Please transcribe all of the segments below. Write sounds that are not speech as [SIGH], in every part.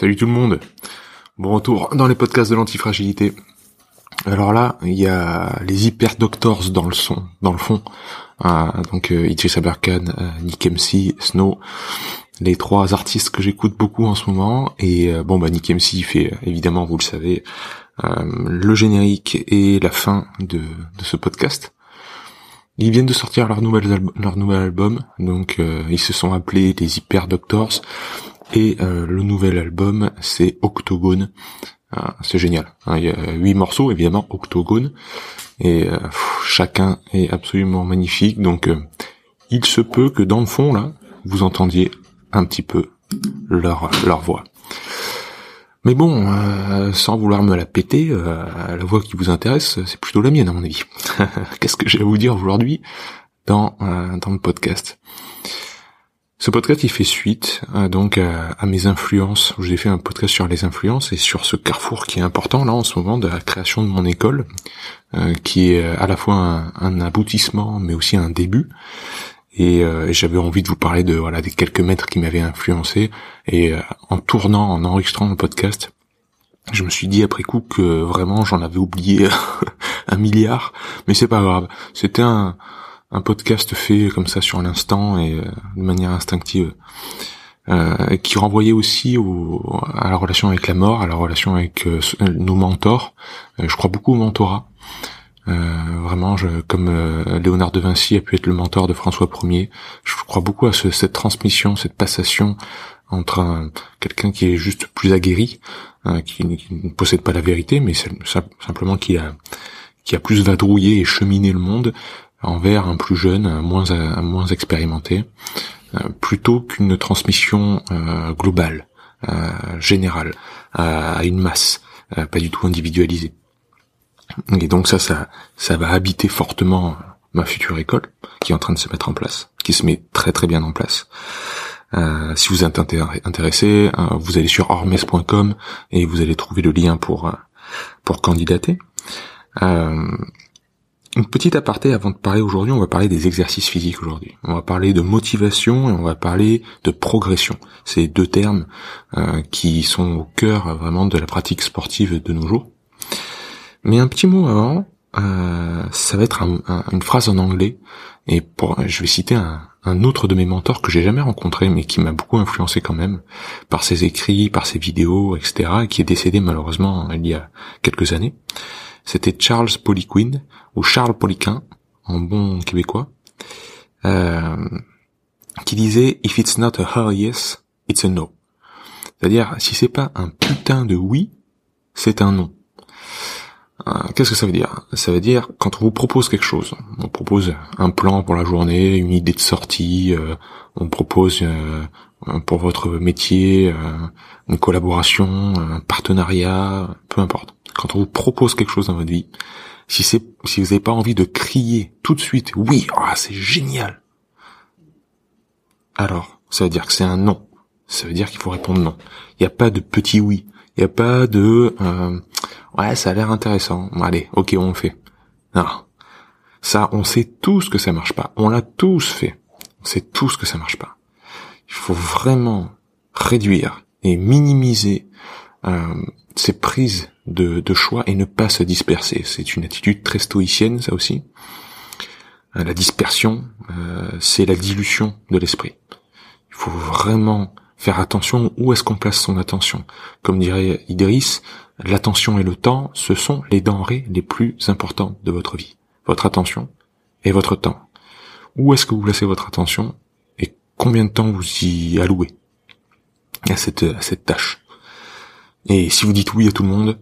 Salut tout le monde. Bon retour dans les podcasts de l'antifragilité. Alors là, il y a les hyper doctors dans le son, dans le fond. Ah, donc euh, Idris Aberkan, euh, Nick MC, Snow, les trois artistes que j'écoute beaucoup en ce moment. Et euh, bon bah Nick MC fait euh, évidemment, vous le savez, euh, le générique et la fin de ce podcast. Ils viennent de sortir leur nouvel, alb- leur nouvel album, donc euh, ils se sont appelés les Hyper Doctors. Et euh, le nouvel album, c'est Octogone. Ah, c'est génial. hein. il y a huit morceaux, évidemment, Octogone. Et euh, chacun est absolument magnifique. Donc, euh, il se peut que dans le fond, là, vous entendiez un petit peu leur, leur voix. Mais bon, euh, sans vouloir me la péter, euh, la voix qui vous intéresse, c'est plutôt la mienne, à mon avis. [LAUGHS] Qu'est-ce que j'ai à vous dire aujourd'hui dans, euh, dans le podcast? Ce podcast, il fait suite donc à, mes influences. J'ai fait un podcast sur les influences et sur ce carrefour qui est important là en ce moment de la création de mon école, qui est à la fois un aboutissement mais aussi un début. Et, euh, j'avais envie de vous parler de voilà des quelques maîtres qui m'avaient influencé. Et euh, en tournant, en enregistrant le podcast, je me suis dit après coup que vraiment j'en avais oublié [LAUGHS] un milliard, mais c'est pas grave. C'était un un podcast fait comme ça sur l'instant et euh, de manière instinctive, euh, qui renvoyait aussi au, à la relation avec la mort, à la relation avec euh, nos mentors. Je crois beaucoup au mentorat. Euh, vraiment, je, comme euh, Léonard de Vinci a pu être le mentor de François Ier, je crois beaucoup à ce- cette transmission, cette passation entre un- quelqu'un qui est juste plus aguerri, hein, qui, ne possède pas la vérité, mais simplement qui a qui a plus vadrouillé et cheminé le monde envers un plus jeune, un moins, un moins expérimenté, euh, plutôt qu'une transmission euh, globale, euh, générale, à, à une masse, euh, pas du tout individualisée. Et donc ça, ça, ça va habiter fortement ma future école, qui est en train de se mettre en place, qui se met très très bien en place. Euh, si vous êtes intér- intéressé, euh, vous allez sur ormes.com et vous allez trouver le lien pour euh, pour candidater. Euh, une petite aparté avant de parler aujourd'hui, on va parler des exercices physiques aujourd'hui. On va parler de motivation et on va parler de progression. C'est deux termes qui sont au cœur vraiment de la pratique sportive de nos jours. Mais un petit mot avant, euh, ça va être un- un- une phrase en anglais. Et je vais citer un, autre de mes mentors que j'ai jamais rencontré mais qui m'a beaucoup influencé quand même par ses écrits, par ses vidéos, etc. et qui est décédé malheureusement il y a quelques années. C'était Charles Poliquin ou Charles Poliquin en bon québécois euh, qui disait if it's not a hell yes it's a no c'est-à-dire si c'est pas un putain de oui c'est un non Qu'est-ce que ça veut dire? Ça veut dire quand on vous propose quelque chose, on propose un plan pour la journée, une idée de sortie, euh, on propose euh, pour votre métier euh, une collaboration, un partenariat, peu importe. Quand on vous propose quelque chose dans votre vie, si c'est si vous n'avez pas envie de crier tout de suite, oui, ah, c'est génial. Alors, ça veut dire que c'est un non. Ça veut dire qu'il faut répondre non. Il n'y a pas de petit oui. Il n'y a pas de euh, ouais, ça a l'air intéressant. Allez, ok, on le fait. Non. Ça, on sait tous que ça marche pas. On l'a tous fait. On sait tous que ça marche pas. Il faut vraiment réduire et minimiser euh, ces prises de, de choix et ne pas se disperser. C'est une attitude très stoïcienne, ça aussi. Euh, la dispersion, euh, c'est la dilution de l'esprit. Il faut vraiment faire attention où est-ce qu'on place son attention? Comme dirait Idriss, l'attention et le temps, ce sont les denrées les plus importantes de votre vie. Votre attention et votre temps. Où est-ce que vous placez votre attention et combien de temps vous y allouez à cette, à cette tâche? Et si vous dites oui à tout le monde,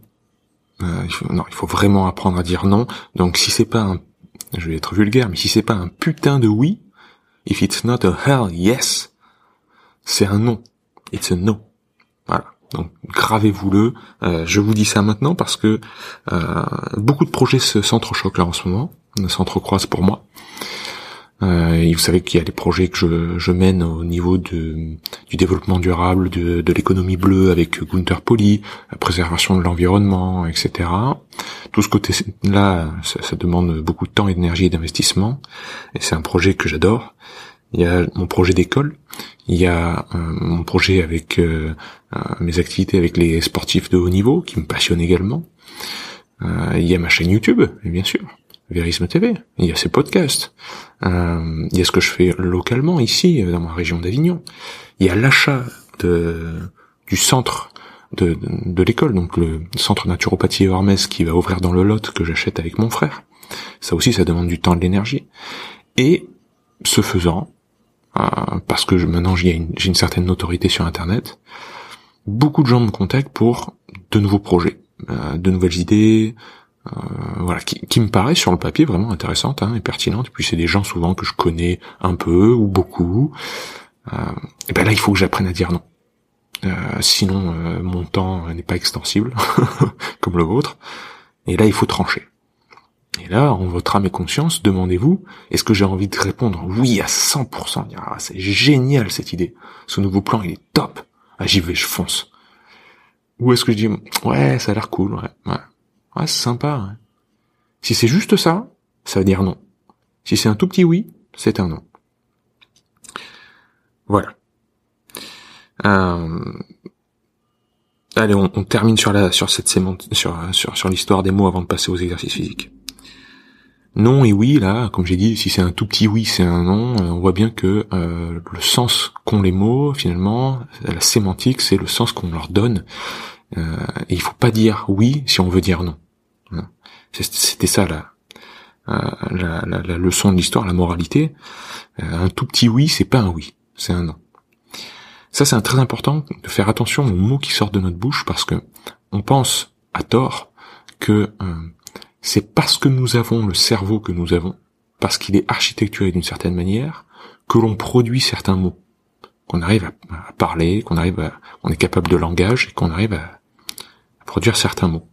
euh, il faut, non, il faut vraiment apprendre à dire non. Donc si c'est pas un, je vais être vulgaire, mais si c'est pas un putain de oui, if it's not a hell yes, c'est un non. It's a no. Voilà. Donc gravez-vous-le. Euh, je vous dis ça maintenant parce que euh, beaucoup de projets s'entrechoquent là en ce moment, s'entrecroisent pour moi. Euh, et vous savez qu'il y a des projets que je, je mène au niveau de, du développement durable, de, de l'économie bleue avec Gunther Poli, la préservation de l'environnement, etc. Tout ce côté-là, ça, ça, demande beaucoup de temps et d'énergie et d'investissement. Et c'est un projet que j'adore. Il y a mon projet d'école, il y a euh, mon projet avec euh, euh, mes activités avec les sportifs de haut niveau qui me passionnent également. il y a ma chaîne YouTube, bien sûr. Verisme TV, il y a ces podcasts, euh, il y a ce que je fais localement ici dans ma région d'Avignon, il y a l'achat de du centre de, de, l'école, donc le centre naturopathie Hermès qui va ouvrir dans le Lot que j'achète avec mon frère. Ça aussi, ça demande du temps et de l'énergie. Et ce faisant, euh, parce que je, maintenant j'ai une, une certaine notoriété sur Internet, beaucoup de gens me contactent pour de nouveaux projets, euh, de nouvelles idées, euh, voilà, qui, me paraît sur le papier vraiment intéressante hein, et pertinente. Et puis c'est des gens souvent que je connais un peu ou beaucoup. Euh, et ben là, il faut que j'apprenne à dire non. Euh, sinon, euh, mon temps n'est pas extensible [LAUGHS] comme le vôtre. Et là, il faut trancher. Et là, en votre âme et conscience, demandez-vous, est-ce que j'ai envie de répondre oui à 100%, dire, ah, c'est génial cette idée, ce nouveau plan, il est top, ah, j'y vais, je fonce. Ou est-ce que je dis, ouais, ça a l'air cool, ouais, ouais, c'est sympa. Si c'est juste ça, ça veut dire non. Si c'est un tout petit oui, c'est un non. Voilà. Euh... Allez, on, termine sur cette sur sur l'histoire des mots avant de passer aux exercices physiques. Non et oui, là, comme j'ai dit, si c'est un tout petit oui, c'est un non. Euh, on voit bien que euh, le sens qu'ont les mots, finalement, la sémantique, c'est le sens qu'on leur donne. Euh, et il faut pas dire oui si on veut dire non. C'était ça la, euh, la, leçon de l'histoire, la moralité. Un tout petit oui, c'est pas un oui, c'est un non. Ça, c'est très important de faire attention aux mots qui sortent de notre bouche parce que on pense à tort que c'est parce que nous avons le cerveau que nous avons, parce qu'il est architecturé d'une certaine manière, que l'on produit certains mots, qu'on arrive à, parler, qu'on arrive à, on est capable de langage et qu'on arrive à produire certains mots.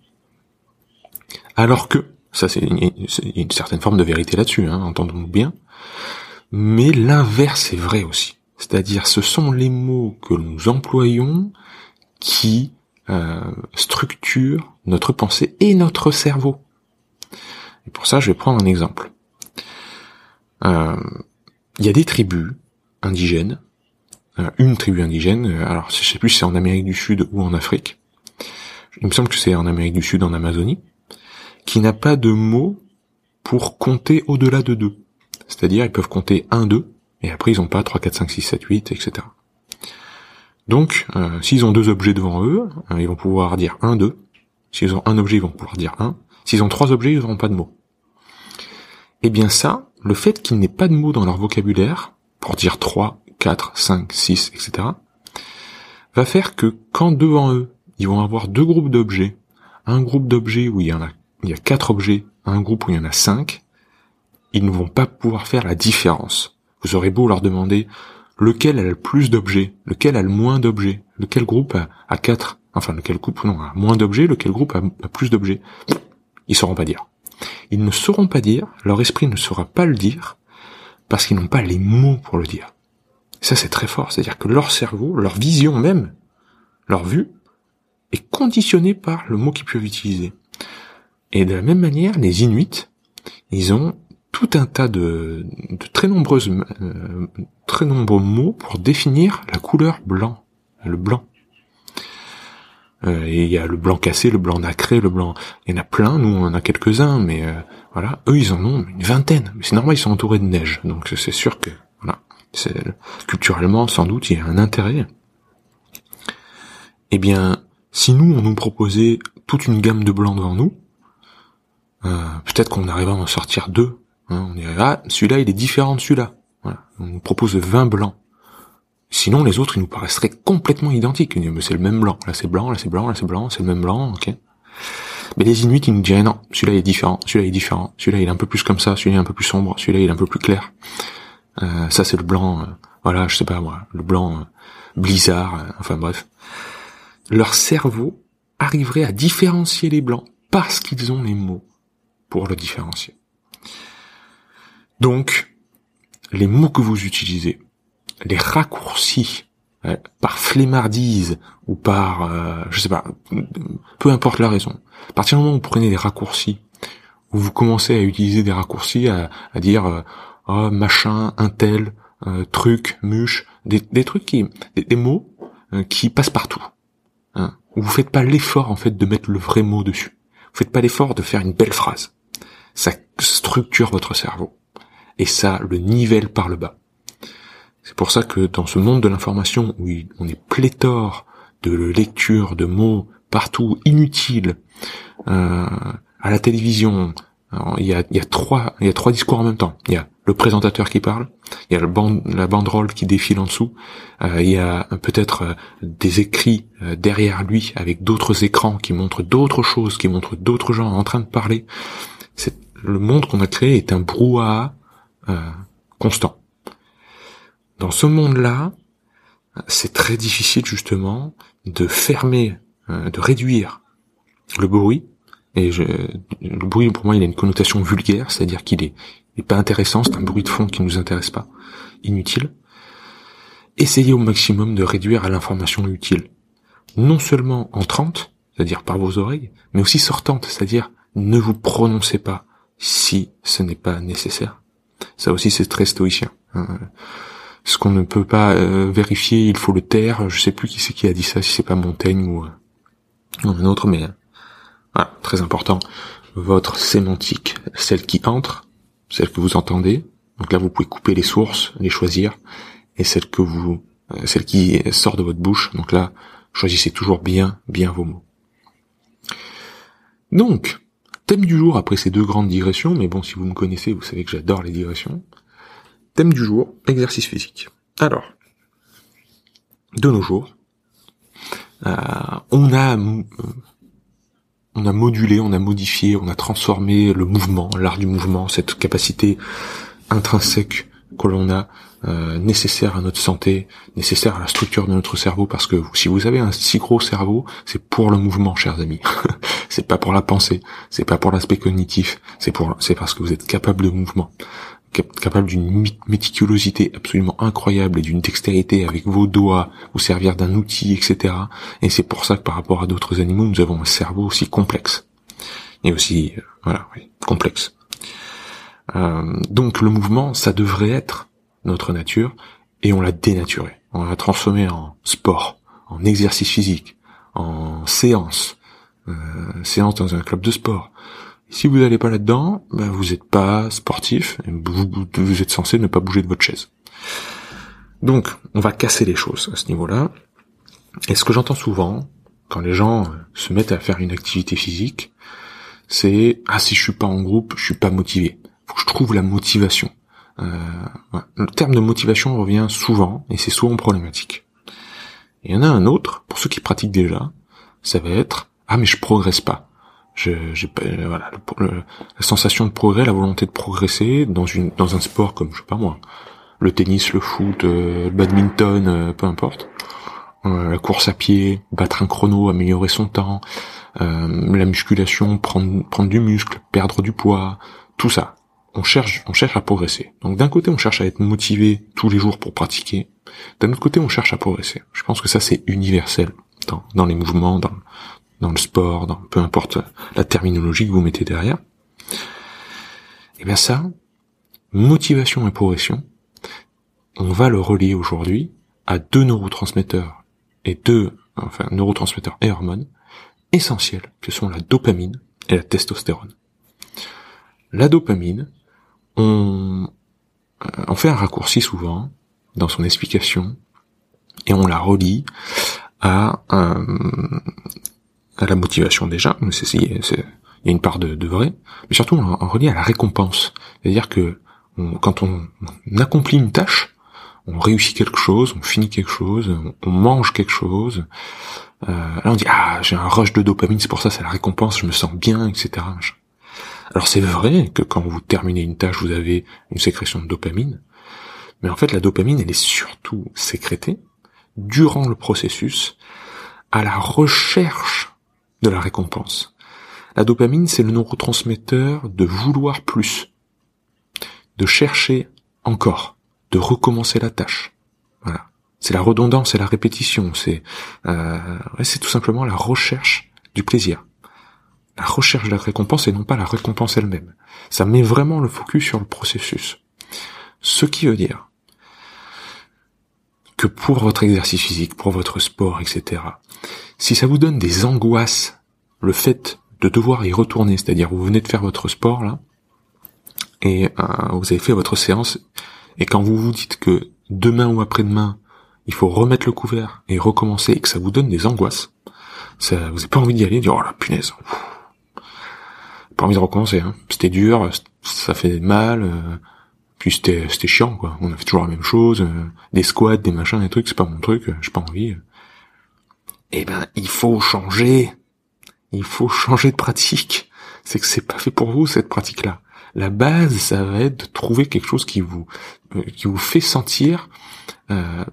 Alors que, ça c'est une, certaine forme de vérité là-dessus, hein, entendons-nous bien, mais l'inverse est vrai aussi. C'est-à-dire ce sont les mots que nous employons qui euh, structurent notre pensée et notre cerveau. Et pour ça, je vais prendre un exemple. Euh, il y a des tribus indigènes, euh, une tribu indigène, alors je sais plus si c'est en Amérique du Sud ou en Afrique, il me semble que c'est en Amérique du Sud, en Amazonie, qui n'a pas de mots pour compter au-delà de deux. C'est-à-dire, ils peuvent compter 1, 2, et après ils n'ont pas 3, 4, 5, 6, 7, 8, etc. Donc, euh, s'ils ont deux objets devant eux, euh, ils vont pouvoir dire 1, 2. S'ils ont un objet, ils vont pouvoir dire 1. S'ils ont trois objets, ils n'auront pas de mots. Eh bien ça, le fait qu'il n'ait pas de mots dans leur vocabulaire, pour dire 3, 4, 5, 6, etc., va faire que quand devant eux, ils vont avoir deux groupes d'objets, un groupe d'objets où il y en a il y a quatre objets, un groupe où il y en a cinq, ils ne vont pas pouvoir faire la différence. Vous aurez beau leur demander lequel a le plus d'objets, lequel a le moins d'objets, lequel groupe a, quatre, enfin lequel groupe non, a moins d'objets, lequel groupe a, plus d'objets. Ils sauront pas dire. Ils ne sauront pas dire, leur esprit ne saura pas le dire, parce qu'ils n'ont pas les mots pour le dire. Ça c'est très fort, c'est-à-dire que leur cerveau, leur vision même, leur vue, est conditionnée par le mot qu'ils peuvent utiliser. Et de la même manière, les Inuits, ils ont tout un tas de, très nombreuses, euh, très nombreux mots pour définir la couleur blanc, le blanc. Euh, et il y a le blanc cassé, le blanc nacré, le blanc. Il y en a plein. Nous, on en a quelques-uns, mais euh, voilà. Eux, ils en ont une vingtaine. Mais c'est normal, ils sont entourés de neige, donc c'est sûr que voilà. Culturellement, sans doute, il y a un intérêt. Eh bien, si nous, on nous proposait toute une gamme de blancs devant nous, euh, peut-être qu'on arrivera à en sortir deux. Hein, on dirait, ah, celui-là, il est différent de celui-là. On nous propose 20 blancs. Sinon, les autres, ils nous paraisseraient complètement identiques. C'est le même blanc. Là, c'est blanc, là, c'est blanc, là, c'est blanc, c'est le même blanc, ok. Mais les Inuits, ils nous diraient, non, celui-là, est différent, celui-là, est différent, celui-là, il est un peu plus comme ça, celui-là, est un peu plus sombre, celui-là, il est un peu plus clair. Euh, ça, c'est le blanc, euh, voilà, je sais pas moi, le blanc blizzard, enfin bref. leur cerveau arriverait à différencier les blancs parce qu'ils ont les mots pour le différencier. Donc, les mots que vous utilisez, les raccourcis euh, par flemmardise ou par, euh, je sais pas, peu importe la raison. À partir du moment où vous prenez des raccourcis, où vous commencez à utiliser des raccourcis, à, dire euh, oh, machin, un tel, truc, muche, des, trucs qui, des, mots qui passent partout. Hein, où vous faites pas l'effort en fait de mettre le vrai mot dessus. Vous faites pas l'effort de faire une belle phrase. Ça structure votre cerveau et ça le nivelle par le bas. C'est pour ça que dans ce monde de l'information où on est pléthore de lectures, de mots partout inutiles, euh, à la télévision, il y, a, y a trois, y a trois discours en même temps. Il y a le présentateur qui parle, il y a le la banderole qui défile en dessous, euh, il y a peut-être euh, des écrits euh, derrière lui avec d'autres écrans qui montrent d'autres choses, qui montrent d'autres gens en train de parler. Le monde qu'on a créé est un brouhaha euh, constant. Dans ce monde-là, c'est très difficile justement de fermer, euh, de réduire le bruit. Et je, le bruit pour moi il a une connotation vulgaire, c'est-à-dire qu'il est, pas intéressant, c'est un bruit de fond qui ne nous intéresse pas, inutile. Essayez au maximum de réduire à l'information utile. Non seulement entrante, c'est-à-dire par vos oreilles, mais aussi sortante, c'est-à-dire ne vous prononcez pas si ce n'est pas nécessaire. Ça aussi, c'est très stoïcien. Hein. Ce qu'on ne peut pas euh, vérifier, il faut le taire. Je sais plus qui c'est qui a dit ça, si c'est pas Montaigne ou, euh, un autre, mais voilà, très important. Votre sémantique, celle qui entre, celle que vous entendez. Donc là, vous pouvez couper les sources, les choisir, et celle que vous, euh, celle qui sort de votre bouche. Donc là, choisissez toujours bien, bien vos mots. Donc, Thème du jour après ces deux grandes digressions, mais bon, si vous me connaissez, vous savez que j'adore les digressions. Thème du jour, exercice physique. Alors, de nos jours, euh, on a euh, on a modulé, on a modifié, on a transformé le mouvement, l'art du mouvement, cette capacité intrinsèque que l'on a euh, nécessaire à notre santé, nécessaire à la structure de notre cerveau, parce que si vous avez un si gros cerveau, c'est pour le mouvement, chers amis. [LAUGHS] c'est pas pour la pensée, c'est pas pour l'aspect cognitif, c'est c'est parce que vous êtes capable de mouvement, capable d'une méticulosité absolument incroyable et d'une dextérité avec vos doigts, vous servir d'un outil, etc. Et c'est pour ça que par rapport à d'autres animaux, nous avons un cerveau aussi complexe et aussi, euh, voilà, oui, complexe. Euh, donc le mouvement, ça devrait être notre nature et on l'a dénaturé. On l'a transformé en sport, en exercice physique, en séance, euh, séance dans un club de sport. Si vous n'allez pas là-dedans, ben vous n'êtes pas sportif, vous, êtes censé ne pas bouger de votre chaise. Donc, on va casser les choses à ce niveau-là. Et ce que j'entends souvent, quand les gens se mettent à faire une activité physique, c'est ah si je suis pas en groupe, je suis pas motivé. Faut que je trouve la motivation. Euh, le terme de motivation revient souvent et c'est souvent problématique. il y en a un autre, pour ceux qui pratiquent déjà, ça va être ah mais je progresse pas. J'ai euh, voilà, la sensation de progrès, la volonté de progresser dans une dans un sport comme je sais pas moi, le tennis, le foot, euh, le badminton, peu importe, la course à pied, battre un chrono, améliorer son temps, la musculation, prendre prendre du muscle, perdre du poids, tout ça on cherche, on cherche à progresser. Donc d'un côté, on cherche à être motivé tous les jours pour pratiquer. D'un autre côté, on cherche à progresser. Je pense que ça, c'est universel dans, dans les mouvements, dans, dans le sport, dans peu importe la terminologie que vous mettez derrière. Et eh bien ça, motivation et progression, on va le relier aujourd'hui à deux neurotransmetteurs et deux, enfin, neurotransmetteurs et hormones essentiels que sont la dopamine et la testostérone. La dopamine, on, euh, on fait un raccourci souvent dans son explication et on la relie à, à la motivation déjà, c'est il y a une part de, vrai, mais surtout on, relie à la récompense, c'est-à-dire que quand on, accomplit une tâche, on réussit quelque chose, on finit quelque chose, on, mange quelque chose, euh, là on dit ah j'ai un rush de dopamine, c'est pour ça c'est la récompense, je me sens bien, etc. Alors c'est vrai que quand vous terminez une tâche, vous avez une sécrétion de dopamine, mais en fait la dopamine, elle est surtout sécrétée durant le processus à la recherche de la récompense. La dopamine, c'est le neurotransmetteur de vouloir plus, de chercher encore, de recommencer la tâche. Voilà. C'est la redondance et la répétition. C'est euh, c'est tout simplement la recherche du plaisir, la recherche de la récompense et non pas la récompense elle-même. Ça met vraiment le focus sur le processus. Ce qui veut dire que pour votre exercice physique, pour votre sport, etc., si ça vous donne des angoisses, le fait de devoir y retourner, c'est-à-dire vous venez de faire votre sport là, et euh, vous avez fait votre séance, et quand vous vous dites que demain ou après-demain, il faut remettre le couvert et recommencer, et que ça vous donne des angoisses, ça, vous n'avez pas envie d'y aller, dire oh la punaise, pas envie de recommencer, hein. c'était dur, ça fait mal, euh, puis c'était c'était chiant quoi, on a fait toujours la même chose, euh, des squats, des machins, des trucs, c'est pas mon truc, j'ai pas envie. Eh ben, il faut changer il faut [LAUGHS] changer de pratique. C'est que c'est pas fait pour vous cette pratique-là. La base, ça va être de trouver quelque chose qui vous euh, qui vous fait sentir, euh,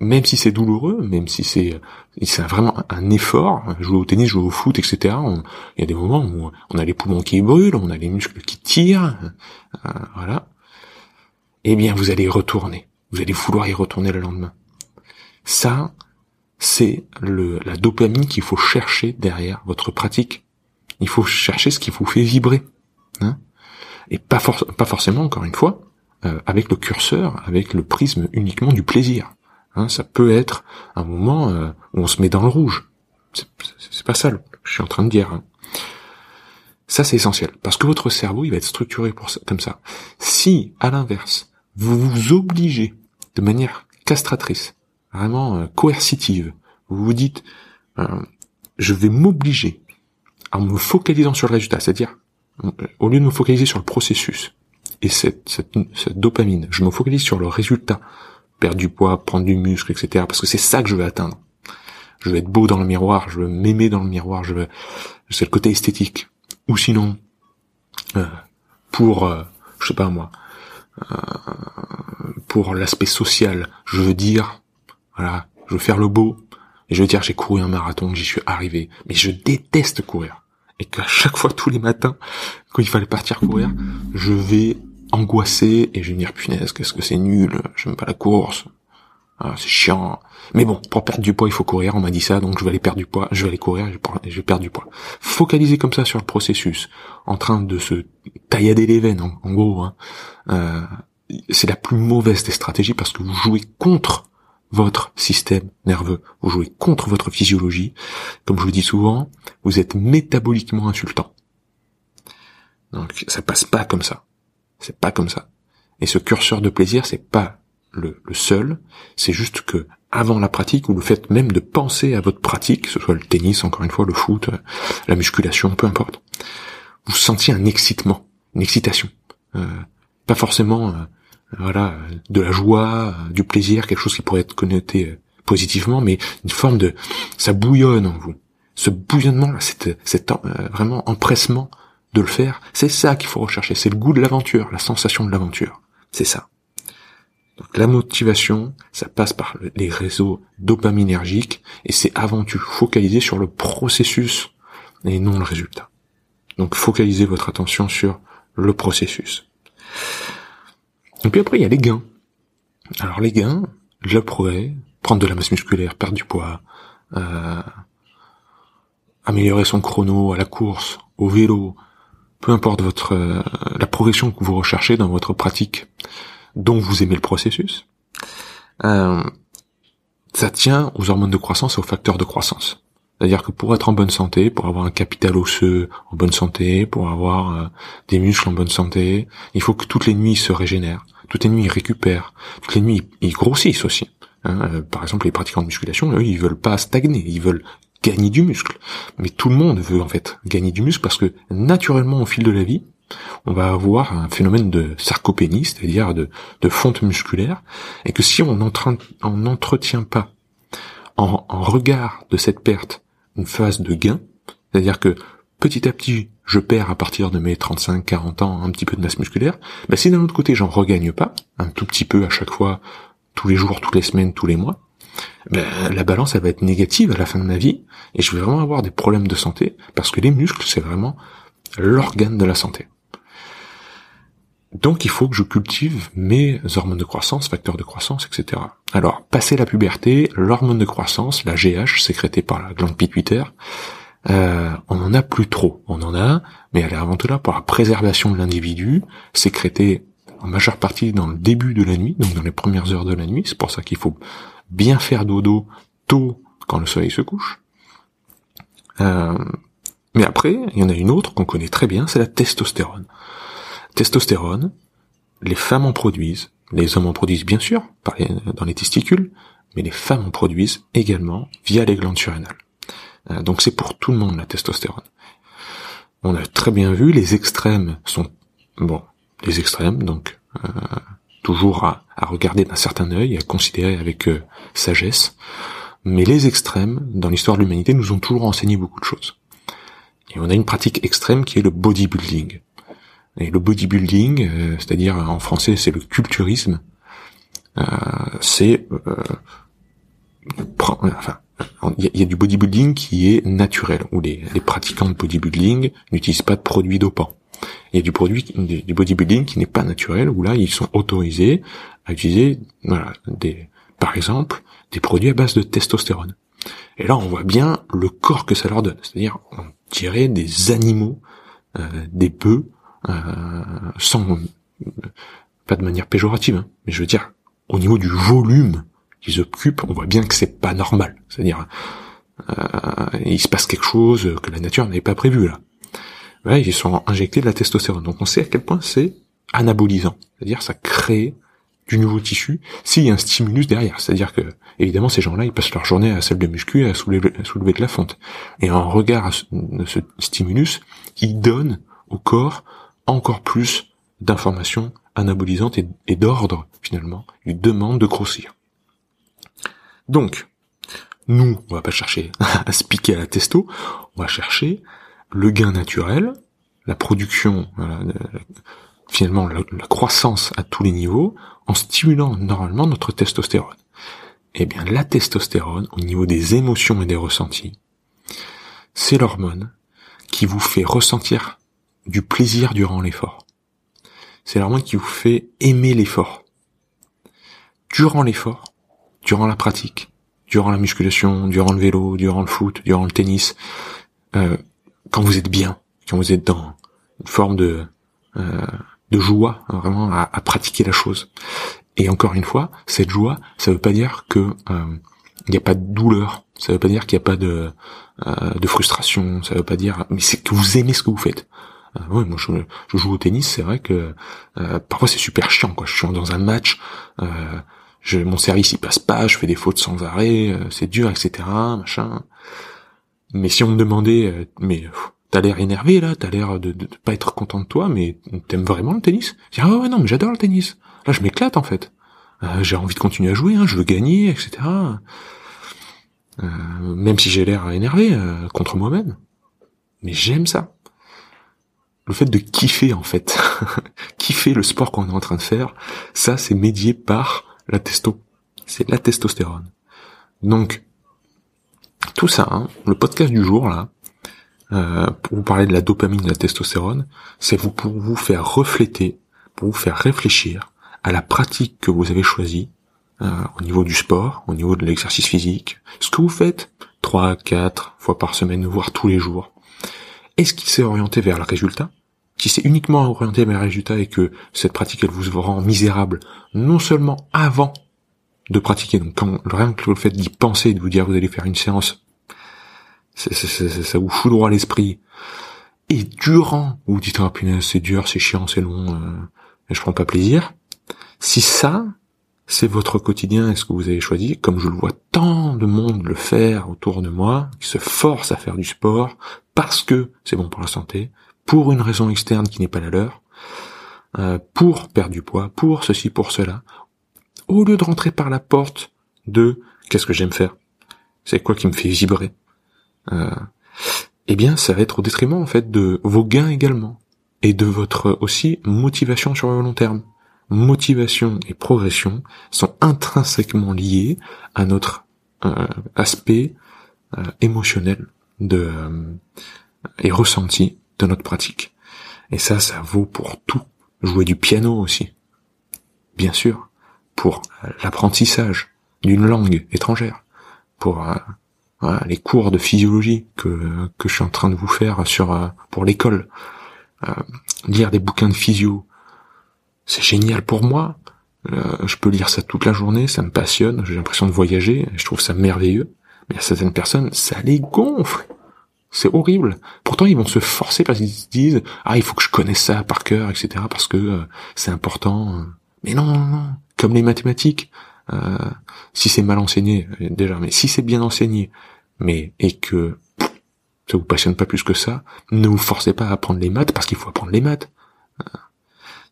même si c'est douloureux, même si c'est c'est vraiment un effort. Jouer au tennis, jouer au foot, etc. Il y a des moments où on a les poumons qui brûlent, on a les muscles qui tirent, euh, voilà. Eh bien, vous allez y retourner. Vous allez vouloir y retourner le lendemain. Ça, c'est la dopamine qu'il faut chercher derrière votre pratique. Il faut chercher ce qui vous fait vibrer. Hein et pas, forcément, encore une fois, euh, avec le curseur, avec le prisme uniquement du plaisir. Hein, ça peut être un moment euh, où on se met dans le rouge. C'est pas ça je suis en train de dire. Hein. Ça, c'est essentiel. Parce que votre cerveau, il va être structuré pour ça, comme ça. Si, à l'inverse, vous vous obligez de manière castratrice vraiment euh, coercitive. Vous vous dites, euh, je vais m'obliger en me focalisant sur le résultat, c'est-à-dire euh, au lieu de me focaliser sur le processus et cette, cette, cette, dopamine, je me focalise sur le résultat, perdre du poids, prendre du muscle, etc. Parce que c'est ça que je veux atteindre. Je veux être beau dans le miroir, je veux m'aimer dans le miroir, je veux, c'est le côté esthétique. Ou sinon, euh, pour, euh, je sais pas moi, euh, pour l'aspect social, je veux dire voilà, je veux faire le beau. Et je veux dire, j'ai couru un marathon, j'y suis arrivé. Mais je déteste courir. Et qu'à chaque fois, tous les matins, quand il fallait partir courir, je vais angoisser et je vais me dire, punaise, qu'est-ce que c'est nul, j'aime pas la course. Ah, c'est chiant. Mais bon, pour perdre du poids, il faut courir, on m'a dit ça, donc je vais aller perdre du poids, je vais aller courir, je vais perdre du poids. Focaliser comme ça sur le processus, en train de se taillader les veines, en, gros, hein, euh, c'est la plus mauvaise des stratégies parce que vous jouez contre votre système nerveux. Vous jouez contre votre physiologie. Comme je vous dis souvent, vous êtes métaboliquement insultant. Donc ça passe pas comme ça. C'est pas comme ça. Et ce curseur de plaisir, c'est pas le, seul. C'est juste que avant la pratique ou le fait même de penser à votre pratique, que ce soit le tennis, encore une fois, le foot, la musculation, peu importe, vous sentiez un excitement, une excitation. Euh, pas forcément euh, voilà, de la joie, du plaisir, quelque chose qui pourrait être connoté euh, positivement, mais une forme de, ça bouillonne en vous. Ce bouillonnement là, cet, euh, vraiment empressement de le faire, c'est ça qu'il faut rechercher. C'est le goût de l'aventure, la sensation de l'aventure. C'est ça. Donc la motivation, ça passe par les réseaux dopaminergiques et c'est avant tout focaliser sur le processus et non le résultat. Donc focalisez votre attention sur le processus. Et puis après, il y a les gains. Alors les gains, le progrès, prendre de la masse musculaire, perdre du poids, euh, améliorer son chrono à la course, au vélo, peu importe votre euh, la progression que vous recherchez dans votre pratique, dont vous aimez le processus, euh, ça tient aux hormones de croissance et aux facteurs de croissance. C'est-à-dire que pour être en bonne santé, pour avoir un capital osseux en bonne santé, pour avoir euh, des muscles en bonne santé, il faut que toutes les nuits se régénèrent, toutes les nuits ils récupèrent, toutes les nuits ils grossissent aussi. Hein. Euh, par exemple, les pratiquants de musculation, eux, ils veulent pas stagner, ils veulent gagner du muscle. Mais tout le monde veut en fait gagner du muscle parce que naturellement au fil de la vie, on va avoir un phénomène de sarcopénie, c'est-à-dire de, de fonte musculaire, et que si on n'entretient pas en, en regard de cette perte une phase de gain, c'est-à-dire que petit à petit, je perds à partir de mes 35, 40 ans un petit peu de masse musculaire, bah si d'un autre côté j'en regagne pas, un tout petit peu à chaque fois, tous les jours, toutes les semaines, tous les mois, ben, la balance elle va être négative à la fin de ma vie et je vais vraiment avoir des problèmes de santé parce que les muscles c'est vraiment l'organe de la santé. Donc il faut que je cultive mes hormones de croissance, facteurs de croissance, etc. Alors, passé la puberté, l'hormone de croissance, la GH, sécrétée par la glande pituitaire, euh, on en a plus trop. On en a, mais elle est avant tout là pour la préservation de l'individu, sécrétée en majeure partie dans le début de la nuit, donc dans les premières heures de la nuit. C'est pour ça qu'il faut bien faire dodo tôt quand le soleil se couche. Euh, mais après, il y en a une autre qu'on connaît très bien, c'est la testostérone. Testostérone, les femmes en produisent, les hommes en produisent bien sûr, dans les testicules, mais les femmes en produisent également via les glandes surrénales. Euh, donc c'est pour tout le monde la testostérone. On a très bien vu, les extrêmes sont bon, les extrêmes, donc euh, toujours à, regarder d'un certain œil, à considérer avec euh, sagesse. Mais les extrêmes, dans l'histoire de l'humanité, nous ont toujours enseigné beaucoup de choses. Et on a une pratique extrême qui est le bodybuilding. Et le bodybuilding, euh, c'est-à-dire en français c'est le culturisme, euh, c'est enfin il y, a du bodybuilding qui est naturel, où les, pratiquants de bodybuilding n'utilisent pas de produits dopants. Il y a du produit, du bodybuilding qui n'est pas naturel, où là, ils sont autorisés à utiliser, voilà, des, par exemple, des produits à base de testostérone. Et là, on voit bien le corps que ça leur donne. C'est-à-dire, on dirait des animaux, euh, des bœufs, euh, sans, pas de manière péjorative, hein, mais je veux dire, au niveau du volume qu'ils occupent, on voit bien que c'est pas normal. C'est-à-dire, euh, il se passe quelque chose que la nature n'avait pas prévu là ils sont injectés de la testostérone. Donc on sait à quel point c'est anabolisant. C'est-à-dire ça crée du nouveau tissu s'il y a un stimulus derrière. C'est-à-dire que, évidemment, ces gens-là, ils passent leur journée à salle de muscu et à soulever, soulever de la fonte. Et en regard à ce, ce stimulus, ils donnent au corps encore plus d'informations anabolisantes et, d'ordre, finalement. Ils demandent de grossir. Donc, nous, on va pas chercher [LAUGHS] à se piquer à la testo, on va chercher le gain naturel, la production, finalement la, croissance à tous les niveaux, en stimulant normalement notre testostérone. Eh bien, la testostérone, au niveau des émotions et des ressentis, c'est l'hormone qui vous fait ressentir du plaisir durant l'effort. C'est l'hormone qui vous fait aimer l'effort. Durant l'effort, durant la pratique, durant la musculation, durant le vélo, durant le foot, durant le tennis, euh, quand vous êtes bien, quand vous êtes dans une forme de euh, joie, hein, vraiment à, pratiquer la chose. Et encore une fois, cette joie, ça veut pas dire que euh, n'y a pas de douleur, ça veut pas dire qu'il n'y a pas de frustration, ça veut pas dire, mais c'est que vous aimez ce que vous faites. Euh, moi je, je, joue au tennis, c'est vrai que euh, parfois c'est super chiant, quoi. Je suis dans un match, je, mon service il passe pas, je fais des fautes sans arrêt, c'est dur, etc. Machin. Mais si on me demandait, euh, mais t'as l'air énervé là, t'as l'air de, de, pas être content de toi, mais t'aimes vraiment le tennis? Je dis, ah ouais non, mais j'adore le tennis. Là, je m'éclate en fait. Euh, j'ai envie de continuer à jouer, hein, je veux gagner, etc. Euh, même si j'ai l'air énervé euh, contre moi-même. Mais j'aime ça. Le fait de kiffer en fait, [LAUGHS] kiffer le sport qu'on est en train de faire, ça c'est médié par la testo. C'est la testostérone. Donc, tout ça, hein, le podcast du jour là, euh, pour vous parler de la dopamine, de la testostérone, c'est pour vous faire refléter, pour vous faire réfléchir à la pratique que vous avez choisie euh, au niveau du sport, au niveau de l'exercice physique, ce que vous faites trois, quatre fois par semaine, voire tous les jours. Est-ce qu'il s'est orienté vers le résultat? Si c'est uniquement orienté vers le résultat et que cette pratique elle vous rend misérable, non seulement avant de pratiquer. Donc quand rien que le fait d'y penser, de vous dire vous allez faire une séance, ça vous fout l'esprit. Et durant, vous dites ah punaise c'est dur, c'est chiant, c'est long, euh, je prends pas plaisir. Si ça, c'est votre quotidien et ce que vous avez choisi, comme je le vois tant de monde le faire autour de moi, qui se force à faire du sport parce que c'est bon pour la santé, pour une raison externe qui n'est pas la leur, euh, pour perdre du poids, pour ceci, pour cela, au lieu de rentrer par la porte de qu'est-ce que j'aime faire, c'est quoi qui me fait vibrer, euh, eh bien ça va être au détriment en fait de vos gains également et de votre aussi motivation sur le long terme. Motivation et progression sont intrinsèquement liés à notre euh, aspect euh, émotionnel de euh, et ressenti de notre pratique. Et ça, ça vaut pour tout. Jouer du piano aussi, bien sûr, pour l'apprentissage d'une langue étrangère, pour les cours de physiologie que que je suis en train de vous faire sur pour l'école, lire des bouquins de physio, c'est génial pour moi. Euh, je peux lire ça toute la journée, ça me passionne, j'ai l'impression de voyager, je trouve ça merveilleux. Mais à certaines personnes, ça les gonfle. C'est horrible. Pourtant, ils vont se forcer parce qu'ils se disent ah il faut que je connaisse ça par cœur, etc. Parce que euh, c'est important. Mais non, non, non. Comme les mathématiques, euh, si c'est mal enseigné déjà, mais si c'est bien enseigné, mais et que ça vous passionne pas plus que ça, ne vous forcez pas à apprendre les maths parce qu'il faut apprendre les maths.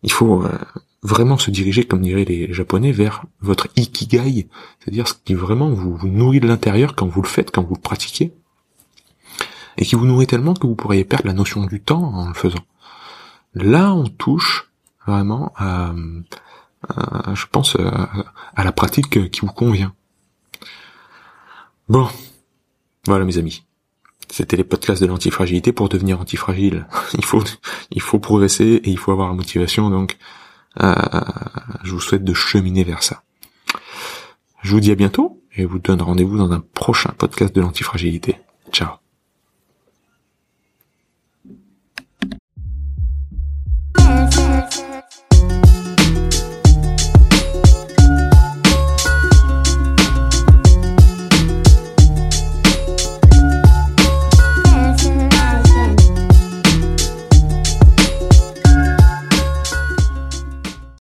Il faut euh, vraiment se diriger, comme diraient les Japonais, vers votre ikigai, c'est-à-dire ce qui vraiment vous, nourrit de l'intérieur quand vous le faites, quand vous le pratiquez, et qui vous nourrit tellement que vous pourriez perdre la notion du temps en le faisant. Là, on touche vraiment à, je pense, à, la pratique qui vous convient. Bon, voilà mes amis. C'était les podcasts de l'antifragilité. Pour devenir antifragile, [LAUGHS] il faut, il faut progresser et il faut avoir la motivation. Donc, euh, je vous souhaite de cheminer vers ça. Je vous dis à bientôt et vous donne rendez-vous dans un prochain podcast de l'antifragilité. Ciao.